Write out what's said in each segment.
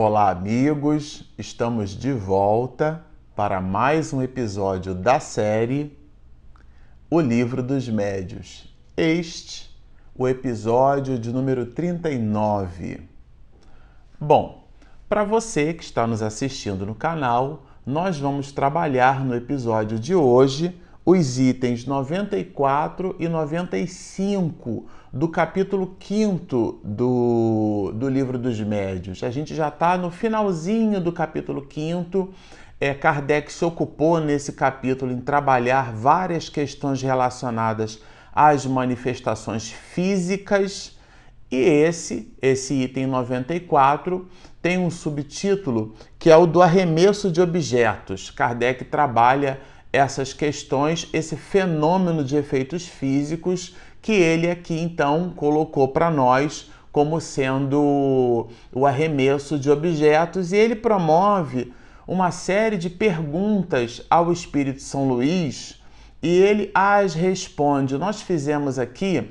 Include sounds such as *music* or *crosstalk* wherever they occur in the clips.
Olá, amigos! Estamos de volta para mais um episódio da série O Livro dos Médios. Este, o episódio de número 39. Bom, para você que está nos assistindo no canal, nós vamos trabalhar no episódio de hoje os itens 94 e 95 do capítulo 5 do, do livro dos médios. A gente já está no finalzinho do capítulo 5. É, Kardec se ocupou nesse capítulo em trabalhar várias questões relacionadas às manifestações físicas. E esse, esse item 94, tem um subtítulo que é o do arremesso de objetos. Kardec trabalha essas questões, esse fenômeno de efeitos físicos que ele aqui então colocou para nós como sendo o arremesso de objetos e ele promove uma série de perguntas ao Espírito São Luís e ele as responde. Nós fizemos aqui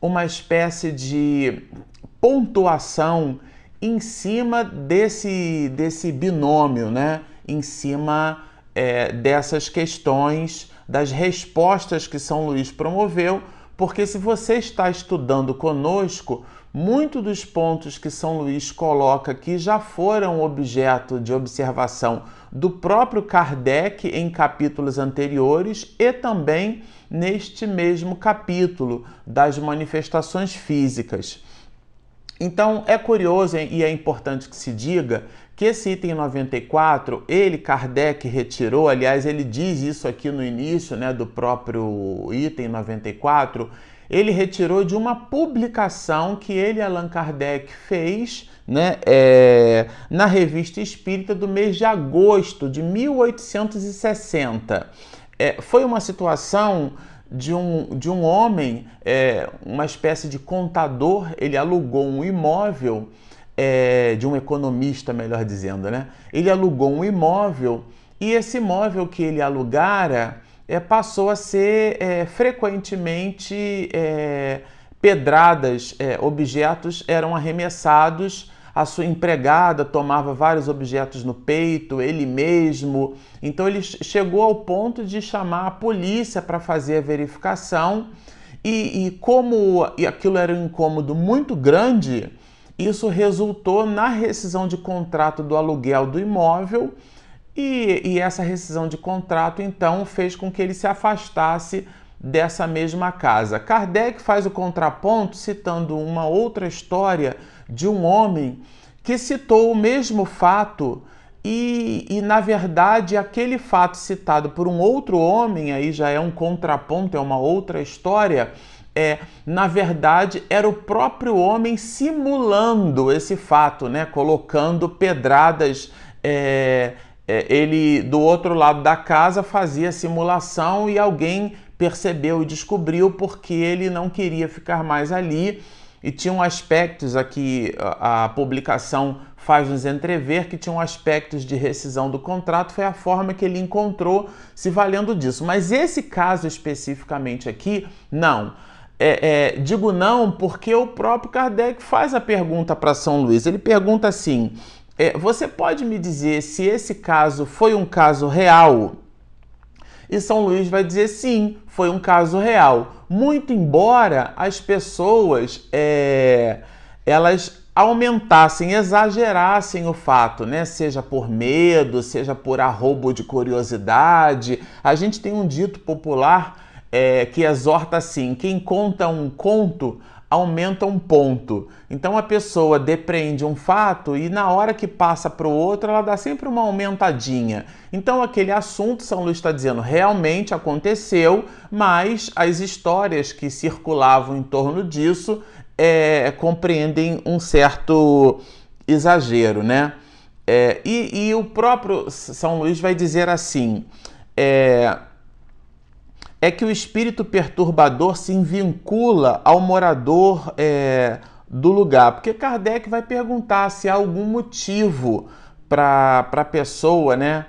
uma espécie de pontuação em cima desse, desse binômio, né? Em cima é, dessas questões, das respostas que São Luís promoveu, porque se você está estudando conosco, muitos dos pontos que São Luís coloca aqui já foram objeto de observação do próprio Kardec em capítulos anteriores e também neste mesmo capítulo das manifestações físicas. Então é curioso e é importante que se diga que esse item 94, ele, Kardec, retirou, aliás, ele diz isso aqui no início né, do próprio item 94, ele retirou de uma publicação que ele, Allan Kardec, fez né, é, na Revista Espírita do mês de agosto de 1860. É, foi uma situação de um, de um homem, é, uma espécie de contador, ele alugou um imóvel é, de um economista, melhor dizendo, né? Ele alugou um imóvel e esse imóvel que ele alugara é, passou a ser é, frequentemente é, pedradas, é, objetos eram arremessados. A sua empregada tomava vários objetos no peito, ele mesmo. Então ele chegou ao ponto de chamar a polícia para fazer a verificação. E, e como aquilo era um incômodo muito grande, isso resultou na rescisão de contrato do aluguel do imóvel e, e, essa rescisão de contrato então fez com que ele se afastasse dessa mesma casa. Kardec faz o contraponto citando uma outra história de um homem que citou o mesmo fato e, e, na verdade, aquele fato citado por um outro homem, aí já é um contraponto, é uma outra história, é, na verdade, era o próprio homem simulando esse fato, né? colocando pedradas. É, é, ele, do outro lado da casa, fazia simulação e alguém percebeu e descobriu porque ele não queria ficar mais ali. E tinham aspectos aqui, a, a publicação faz nos entrever que tinham aspectos de rescisão do contrato, foi a forma que ele encontrou se valendo disso. Mas esse caso especificamente aqui, não. É, é, digo não porque o próprio Kardec faz a pergunta para São Luís. Ele pergunta assim: é, Você pode me dizer se esse caso foi um caso real? E São Luís vai dizer sim, foi um caso real. Muito embora as pessoas é, elas aumentassem, exagerassem o fato, né? Seja por medo, seja por arrobo de curiosidade. A gente tem um dito popular é, que exorta assim: quem conta um conto aumenta um ponto. Então a pessoa depreende um fato e na hora que passa para o outro, ela dá sempre uma aumentadinha. Então aquele assunto, São Luís está dizendo, realmente aconteceu, mas as histórias que circulavam em torno disso é, compreendem um certo exagero, né? É, e, e, o próprio São Luís vai dizer assim: é, é que o espírito perturbador se vincula ao morador é, do lugar. Porque Kardec vai perguntar se há algum motivo para a pessoa, né?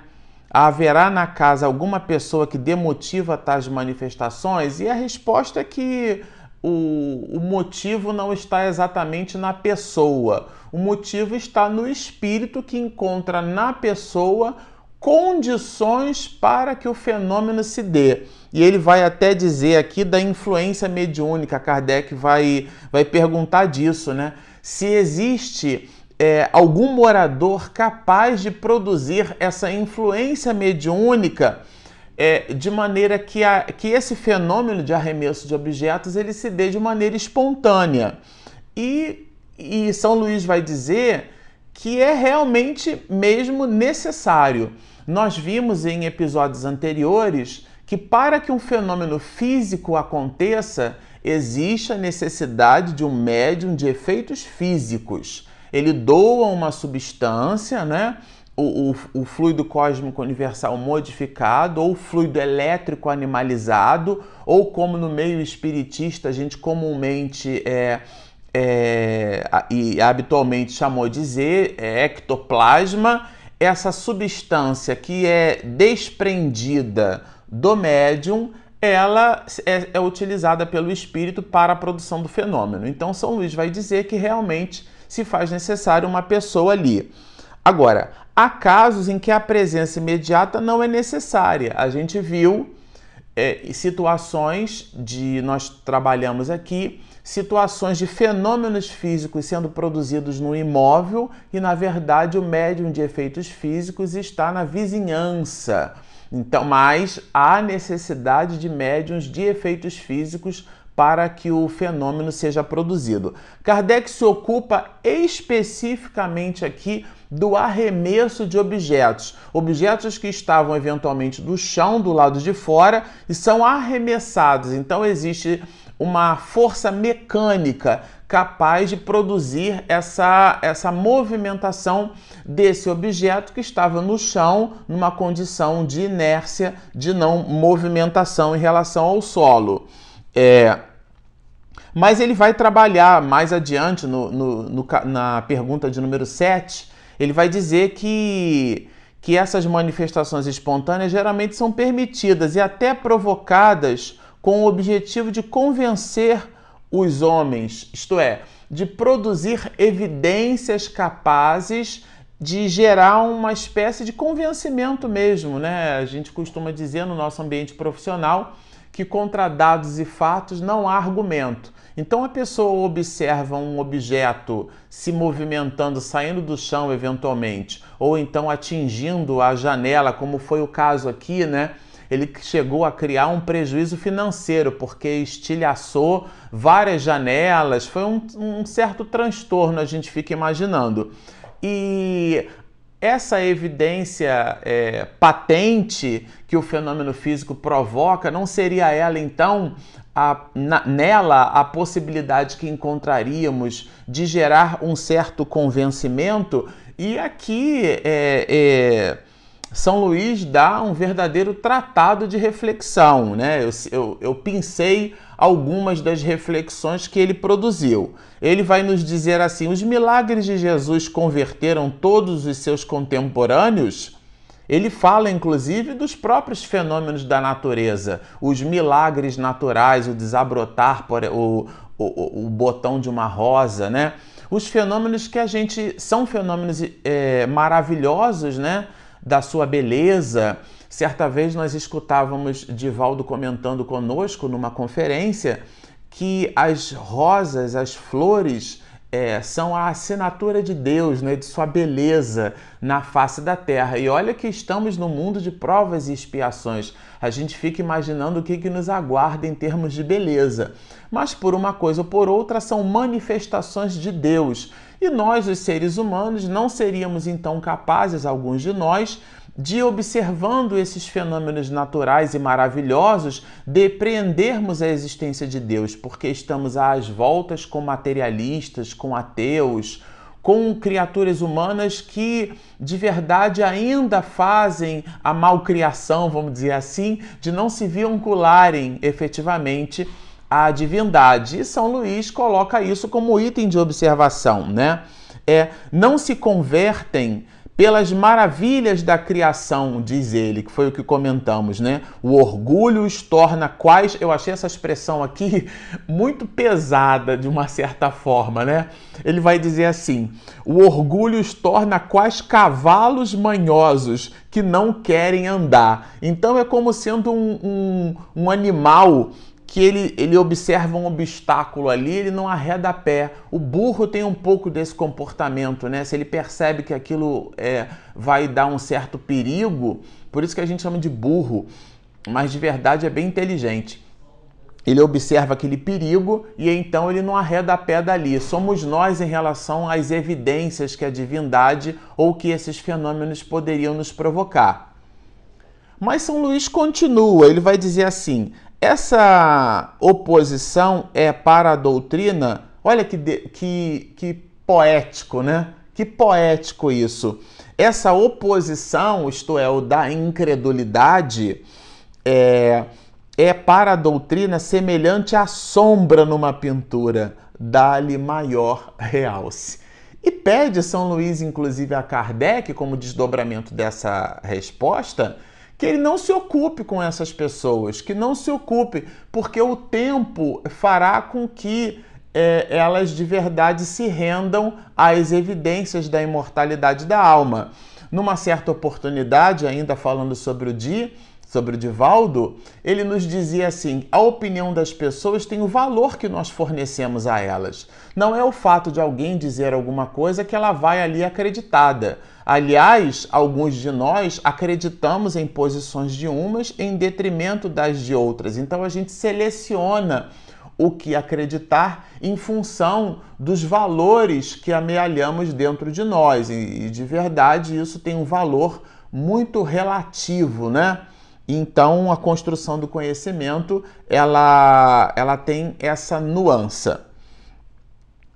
Haverá na casa alguma pessoa que demotiva tais manifestações? E a resposta é que o, o motivo não está exatamente na pessoa, o motivo está no espírito que encontra na pessoa condições para que o fenômeno se dê. E ele vai até dizer aqui da influência mediúnica, Kardec vai, vai perguntar disso, né? Se existe é, algum morador capaz de produzir essa influência mediúnica é, de maneira que, a, que esse fenômeno de arremesso de objetos ele se dê de maneira espontânea. E, e São Luís vai dizer que é realmente mesmo necessário. Nós vimos em episódios anteriores que para que um fenômeno físico aconteça, existe a necessidade de um médium de efeitos físicos. Ele doa uma substância, né? O, o, o, fluido cósmico universal modificado, ou fluido elétrico animalizado, ou como no meio espiritista a gente comumente é, é, e habitualmente chamou de dizer, é ectoplasma, essa substância que é desprendida do médium, ela é, é, utilizada pelo espírito para a produção do fenômeno. Então, São Luís vai dizer que realmente se faz necessário uma pessoa ali. Agora, há casos em que a presença imediata não é necessária. A gente viu é, situações de. Nós trabalhamos aqui situações de fenômenos físicos sendo produzidos no imóvel e, na verdade, o médium de efeitos físicos está na vizinhança. Então, mas há necessidade de médiums de efeitos físicos para que o fenômeno seja produzido. Kardec se ocupa especificamente aqui do arremesso de objetos, objetos que estavam eventualmente do chão do lado de fora e são arremessados. Então existe uma força mecânica capaz de produzir essa, essa movimentação desse objeto que estava no chão, numa condição de inércia, de não movimentação em relação ao solo. É, mas ele vai trabalhar mais adiante, no, no, no, na pergunta de número 7, ele vai dizer que, que essas manifestações espontâneas geralmente são permitidas e até provocadas com o objetivo de convencer os homens, isto é, de produzir evidências capazes de gerar uma espécie de convencimento mesmo, né? A gente costuma dizer no nosso ambiente profissional que contra dados e fatos não há argumento. Então a pessoa observa um objeto se movimentando, saindo do chão eventualmente, ou então atingindo a janela, como foi o caso aqui, né? Ele chegou a criar um prejuízo financeiro, porque estilhaçou várias janelas, foi um, um certo transtorno, a gente fica imaginando. E essa evidência é, patente que o fenômeno físico provoca, não seria ela então a, na, nela a possibilidade que encontraríamos de gerar um certo convencimento? E aqui é, é são Luís dá um verdadeiro tratado de reflexão. Né? Eu, eu, eu pincei algumas das reflexões que ele produziu. Ele vai nos dizer assim: os milagres de Jesus converteram todos os seus contemporâneos? Ele fala inclusive dos próprios fenômenos da natureza, os milagres naturais, o desabrotar, o, o, o botão de uma rosa, né? Os fenômenos que a gente são fenômenos é, maravilhosos, né? Da sua beleza. Certa vez nós escutávamos Divaldo comentando conosco numa conferência que as rosas, as flores, é, são a assinatura de Deus, né, de sua beleza na face da terra. E olha que estamos no mundo de provas e expiações. A gente fica imaginando o que, que nos aguarda em termos de beleza. Mas por uma coisa ou por outra, são manifestações de Deus. E nós, os seres humanos, não seríamos então capazes, alguns de nós, de observando esses fenômenos naturais e maravilhosos, depreendermos a existência de Deus, porque estamos às voltas com materialistas, com ateus, com criaturas humanas que de verdade ainda fazem a malcriação, vamos dizer assim, de não se vincularem efetivamente a divindade. E São Luís coloca isso como item de observação, né? É, não se convertem pelas maravilhas da criação, diz ele, que foi o que comentamos, né? O orgulho os torna quais. Eu achei essa expressão aqui *laughs* muito pesada de uma certa forma, né? Ele vai dizer assim: o orgulho os torna quais cavalos manhosos que não querem andar. Então é como sendo um, um, um animal que ele, ele observa um obstáculo ali, ele não arreda pé. O burro tem um pouco desse comportamento, né? Se ele percebe que aquilo é, vai dar um certo perigo, por isso que a gente chama de burro, mas de verdade é bem inteligente. Ele observa aquele perigo e então ele não arreda pé dali. Somos nós em relação às evidências que a divindade ou que esses fenômenos poderiam nos provocar. Mas São Luís continua, ele vai dizer assim: essa oposição é para a doutrina, olha que, que, que poético, né? Que poético isso. Essa oposição, isto é, o da incredulidade, é, é para a doutrina semelhante à sombra numa pintura, dá-lhe maior realce. E pede São Luís, inclusive, a Kardec, como desdobramento dessa resposta, que ele não se ocupe com essas pessoas, que não se ocupe, porque o tempo fará com que é, elas de verdade se rendam às evidências da imortalidade da alma. Numa certa oportunidade, ainda falando sobre o dia, sobre o Divaldo, ele nos dizia assim: a opinião das pessoas tem o valor que nós fornecemos a elas. Não é o fato de alguém dizer alguma coisa que ela vai ali acreditada. Aliás, alguns de nós acreditamos em posições de umas em detrimento das de outras. Então a gente seleciona o que acreditar em função dos valores que amealhamos dentro de nós. E de verdade isso tem um valor muito relativo, né? Então a construção do conhecimento ela, ela tem essa nuance.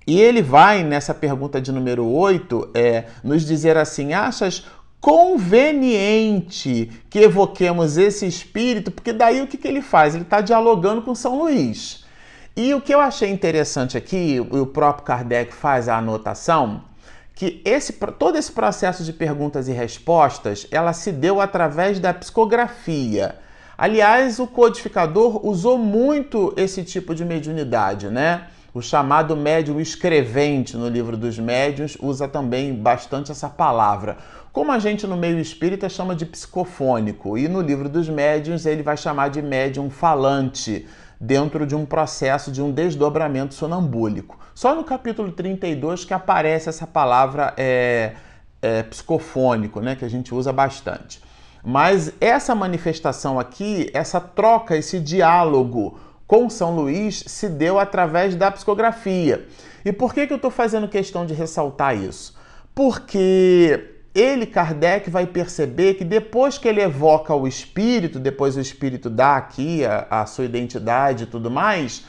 E ele vai, nessa pergunta de número 8, é, nos dizer assim: achas conveniente que evoquemos esse espírito? Porque daí o que, que ele faz? Ele está dialogando com São Luís. E o que eu achei interessante aqui, o próprio Kardec faz a anotação, que esse, todo esse processo de perguntas e respostas, ela se deu através da psicografia. Aliás, o codificador usou muito esse tipo de mediunidade, né? O chamado médium escrevente no livro dos médiuns usa também bastante essa palavra. Como a gente no meio espírita chama de psicofônico, e no livro dos médiuns ele vai chamar de médium falante, dentro de um processo de um desdobramento sonambúlico. Só no capítulo 32 que aparece essa palavra é, é, psicofônico, né, que a gente usa bastante. Mas essa manifestação aqui, essa troca, esse diálogo com São Luís se deu através da psicografia. E por que, que eu estou fazendo questão de ressaltar isso? Porque ele, Kardec, vai perceber que depois que ele evoca o espírito, depois o espírito dá aqui a, a sua identidade e tudo mais,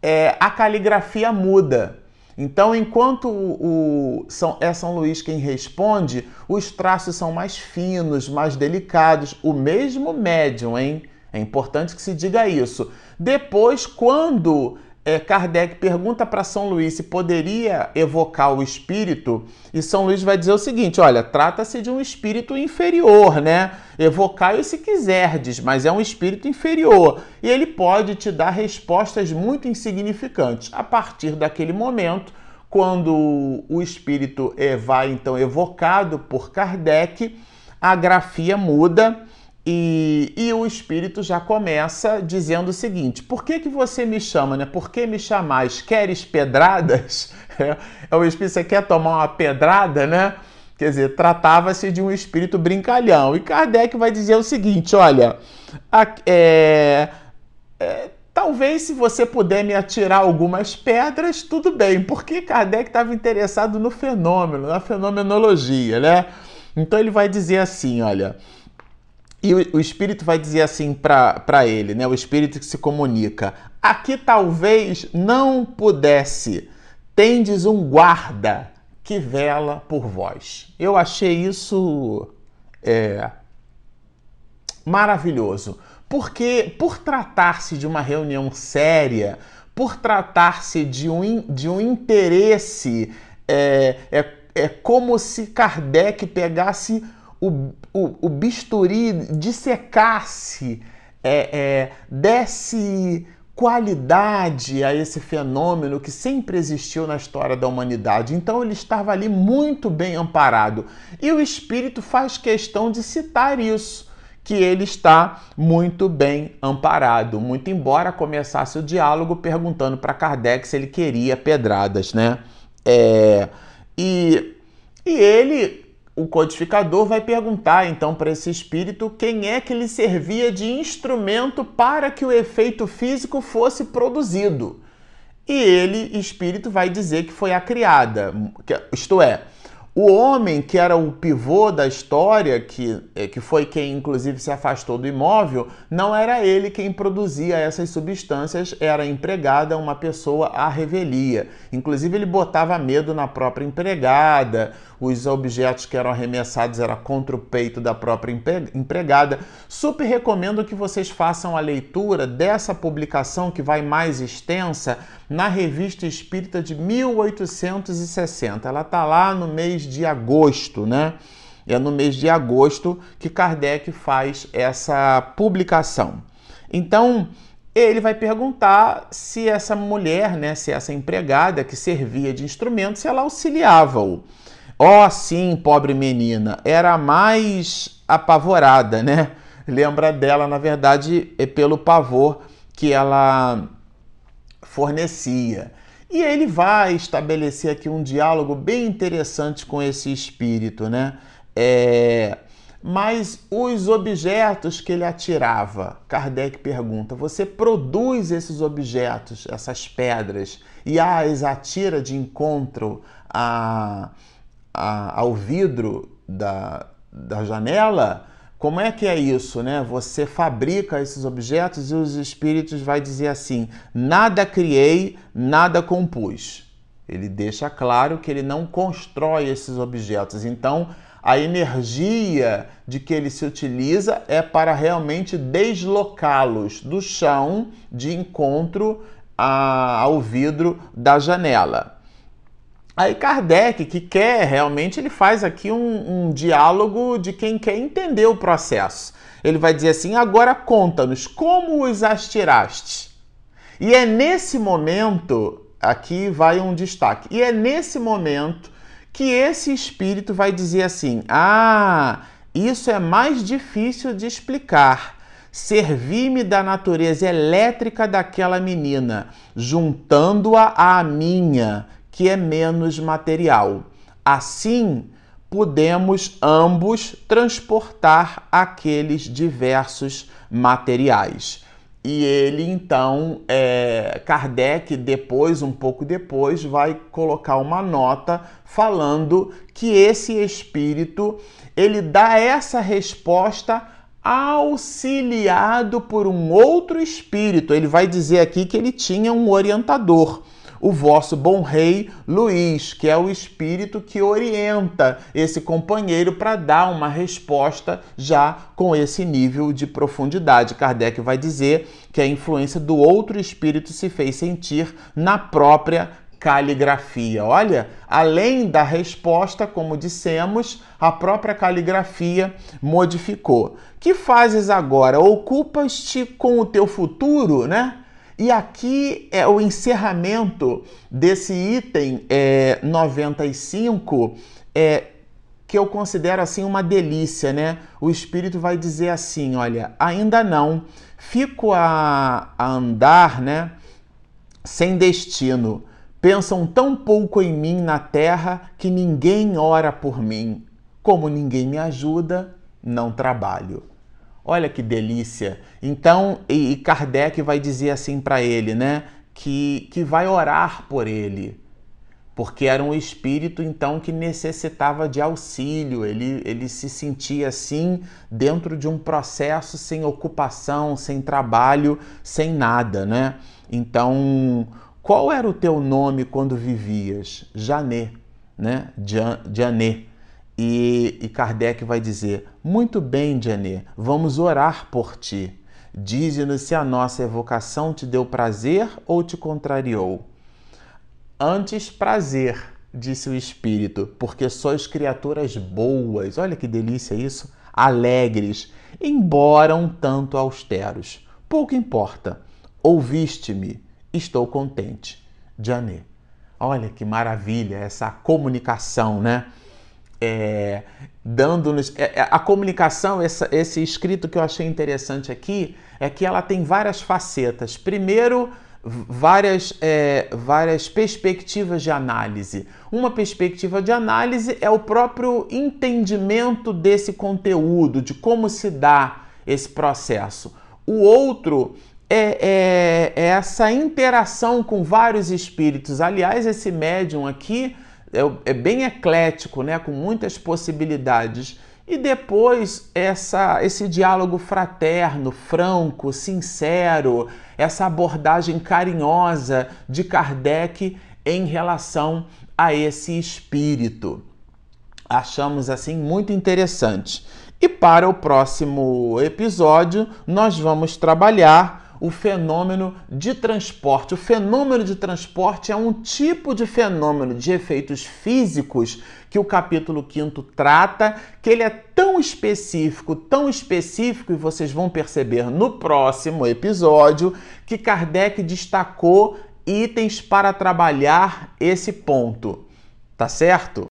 é, a caligrafia muda. Então, enquanto o, o, São, é São Luís quem responde, os traços são mais finos, mais delicados. O mesmo médium, hein? É importante que se diga isso. Depois, quando é, Kardec pergunta para São Luís se poderia evocar o espírito, e São Luís vai dizer o seguinte: olha, trata-se de um espírito inferior, né? Evocai-o se quiserdes, mas é um espírito inferior. E ele pode te dar respostas muito insignificantes. A partir daquele momento, quando o espírito é, vai então evocado por Kardec, a grafia muda e, e, o espírito já começa dizendo o seguinte: por que, que você me chama, né? Por que me chamais? Queres pedradas? *laughs* É, é o espírito, você quer tomar uma pedrada, né? Quer dizer, tratava-se de um espírito brincalhão. E Kardec vai dizer o seguinte: olha, a, é, é, talvez se você puder me atirar algumas pedras, tudo bem, porque Kardec estava interessado no fenômeno, na fenomenologia, né? Então ele vai dizer assim: olha. E o, o Espírito vai dizer assim para ele, né? O Espírito que se comunica: aqui talvez não pudesse, tendes um guarda que vela por vós. Eu achei isso é, maravilhoso, porque por tratar-se de uma reunião séria, por tratar-se de um, de um interesse é, é, é como se Kardec pegasse o, o, o bisturi, dissecasse, é, é, desse qualidade a esse fenômeno que sempre existiu na história da humanidade. Então ele estava ali muito bem amparado. E o espírito faz questão de citar isso, que ele está muito bem amparado, muito embora começasse o diálogo perguntando para Kardec se ele queria pedradas, né? É, e, e ele o codificador vai perguntar então para esse espírito quem é que lhe servia de instrumento para que o efeito físico fosse produzido. E ele, espírito, vai dizer que foi a criada, isto é, o homem que era o pivô da história, que, é, que foi quem inclusive se afastou do imóvel, não era ele quem produzia essas substâncias, era empregada, uma pessoa à revelia. Inclusive ele botava medo na própria empregada, os objetos que eram arremessados era contra o peito da própria empregada. Super recomendo que vocês façam a leitura dessa publicação que vai mais extensa na Revista Espírita de 1860. Ela está lá no mês de agosto, né? É no mês de agosto que Kardec faz essa publicação. Então, ele vai perguntar se essa mulher, né, se essa empregada que servia de instrumento, se ela auxiliava-o. Oh, sim, pobre menina, era mais apavorada, né? Lembra dela, na verdade, é pelo pavor que ela fornecia. E ele vai estabelecer aqui um diálogo bem interessante com esse espírito, né? É... Mas os objetos que ele atirava, Kardec pergunta: você produz esses objetos, essas pedras, e as atira de encontro a a, ao vidro da, da janela, como é que é isso, né? Você fabrica esses objetos e os espíritos vai dizer assim: nada criei, nada compus. Ele deixa claro que ele não constrói esses objetos. Então, a energia de que ele se utiliza é para realmente deslocá-los do chão de encontro a, ao vidro da janela. Aí Kardec, que quer realmente, ele faz aqui um, um, diálogo de quem quer entender o processo. Ele vai dizer assim: agora conta-nos como os as tiraste. E é nesse momento, aqui vai um destaque, e é nesse momento que esse espírito vai dizer assim: ah, isso é mais difícil de explicar. Servi-me da natureza elétrica daquela menina, juntando-a à minha, que é menos material. Assim, podemos ambos transportar aqueles diversos materiais. E ele então, é, Kardec, depois, um pouco depois, vai colocar uma nota falando que esse espírito ele dá essa resposta auxiliado por um outro espírito. Ele vai dizer aqui que ele tinha um orientador o vosso bom rei Luís, que é o espírito que orienta esse companheiro para dar uma resposta já com esse nível de profundidade. Kardec vai dizer que a influência do outro espírito se fez sentir na própria caligrafia. Olha, além da resposta, como dissemos, a própria caligrafia modificou. Que fazes agora? Ocupas-te com o teu futuro, né? E aqui é o encerramento desse item é, 95, é, que eu considero assim uma delícia, né? O espírito vai dizer assim: olha, ainda não, fico a, a andar, né? Sem destino. Pensam tão pouco em mim na terra que ninguém ora por mim. Como ninguém me ajuda, não trabalho. Olha que delícia. Então, e Kardec vai dizer assim para ele, né? Que, que vai orar por ele. Porque era um espírito, então, que necessitava de auxílio. Ele, ele se sentia assim, dentro de um processo sem ocupação, sem trabalho, sem nada, né? Então, qual era o teu nome quando vivias? Jané, né? Jané. E, e Kardec vai dizer: Muito bem, Jané, vamos orar por ti. Dize-nos se a nossa evocação te deu prazer ou te contrariou. Antes, prazer, disse o Espírito, porque sois criaturas boas. Olha que delícia isso! Alegres, embora um tanto austeros. Pouco importa. Ouviste-me, estou contente. Janet. Olha que maravilha essa comunicação, né? É, dando-nos. É, é, a comunicação, essa, esse escrito que eu achei interessante aqui, é que ela tem várias facetas. Primeiro, várias, é, várias perspectivas de análise. Uma perspectiva de análise é o próprio entendimento desse conteúdo, de como se dá esse processo. O outro é, é, é essa interação com vários espíritos. Aliás, esse médium aqui é, é bem eclético, né? com muitas possibilidades. E depois essa, esse diálogo fraterno, franco, sincero, essa abordagem carinhosa de Kardec em relação a esse espírito. Achamos assim muito interessante. E para o próximo episódio, nós vamos trabalhar o fenômeno de transporte. O fenômeno de transporte é um tipo de fenômeno de efeitos físicos que o capítulo 5 trata, que ele é tão específico, tão específico, e vocês vão perceber no próximo episódio, que Kardec destacou itens para trabalhar esse ponto. Tá certo?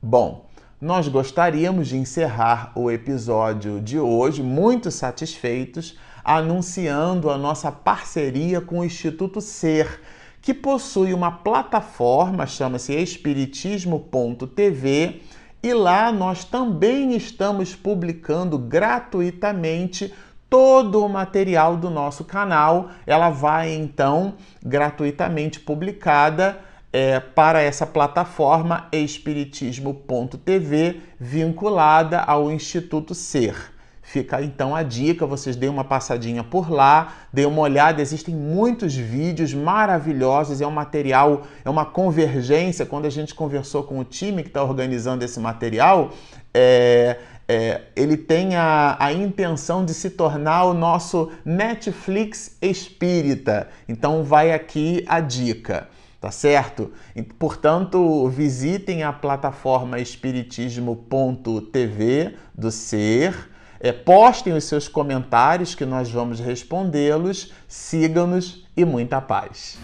Bom, nós gostaríamos de encerrar o episódio de hoje muito satisfeitos anunciando a nossa parceria com o Instituto Ser, que possui uma plataforma, chama-se espiritismo.tv, e lá nós também estamos publicando gratuitamente todo o material do nosso canal. Ela vai então gratuitamente publicada é, para essa plataforma espiritismo.tv vinculada ao Instituto Ser. Fica então a dica, vocês deem uma passadinha por lá, deem uma olhada, existem muitos vídeos maravilhosos, é um material, é uma convergência. Quando a gente conversou com o time que está organizando esse material, é, é, ele tem a, a intenção de se tornar o nosso Netflix espírita. Então vai aqui a dica tá certo? Portanto, visitem a plataforma espiritismo.tv do Ser é, postem os seus comentários que nós vamos respondê-los. Sigam-nos e muita paz.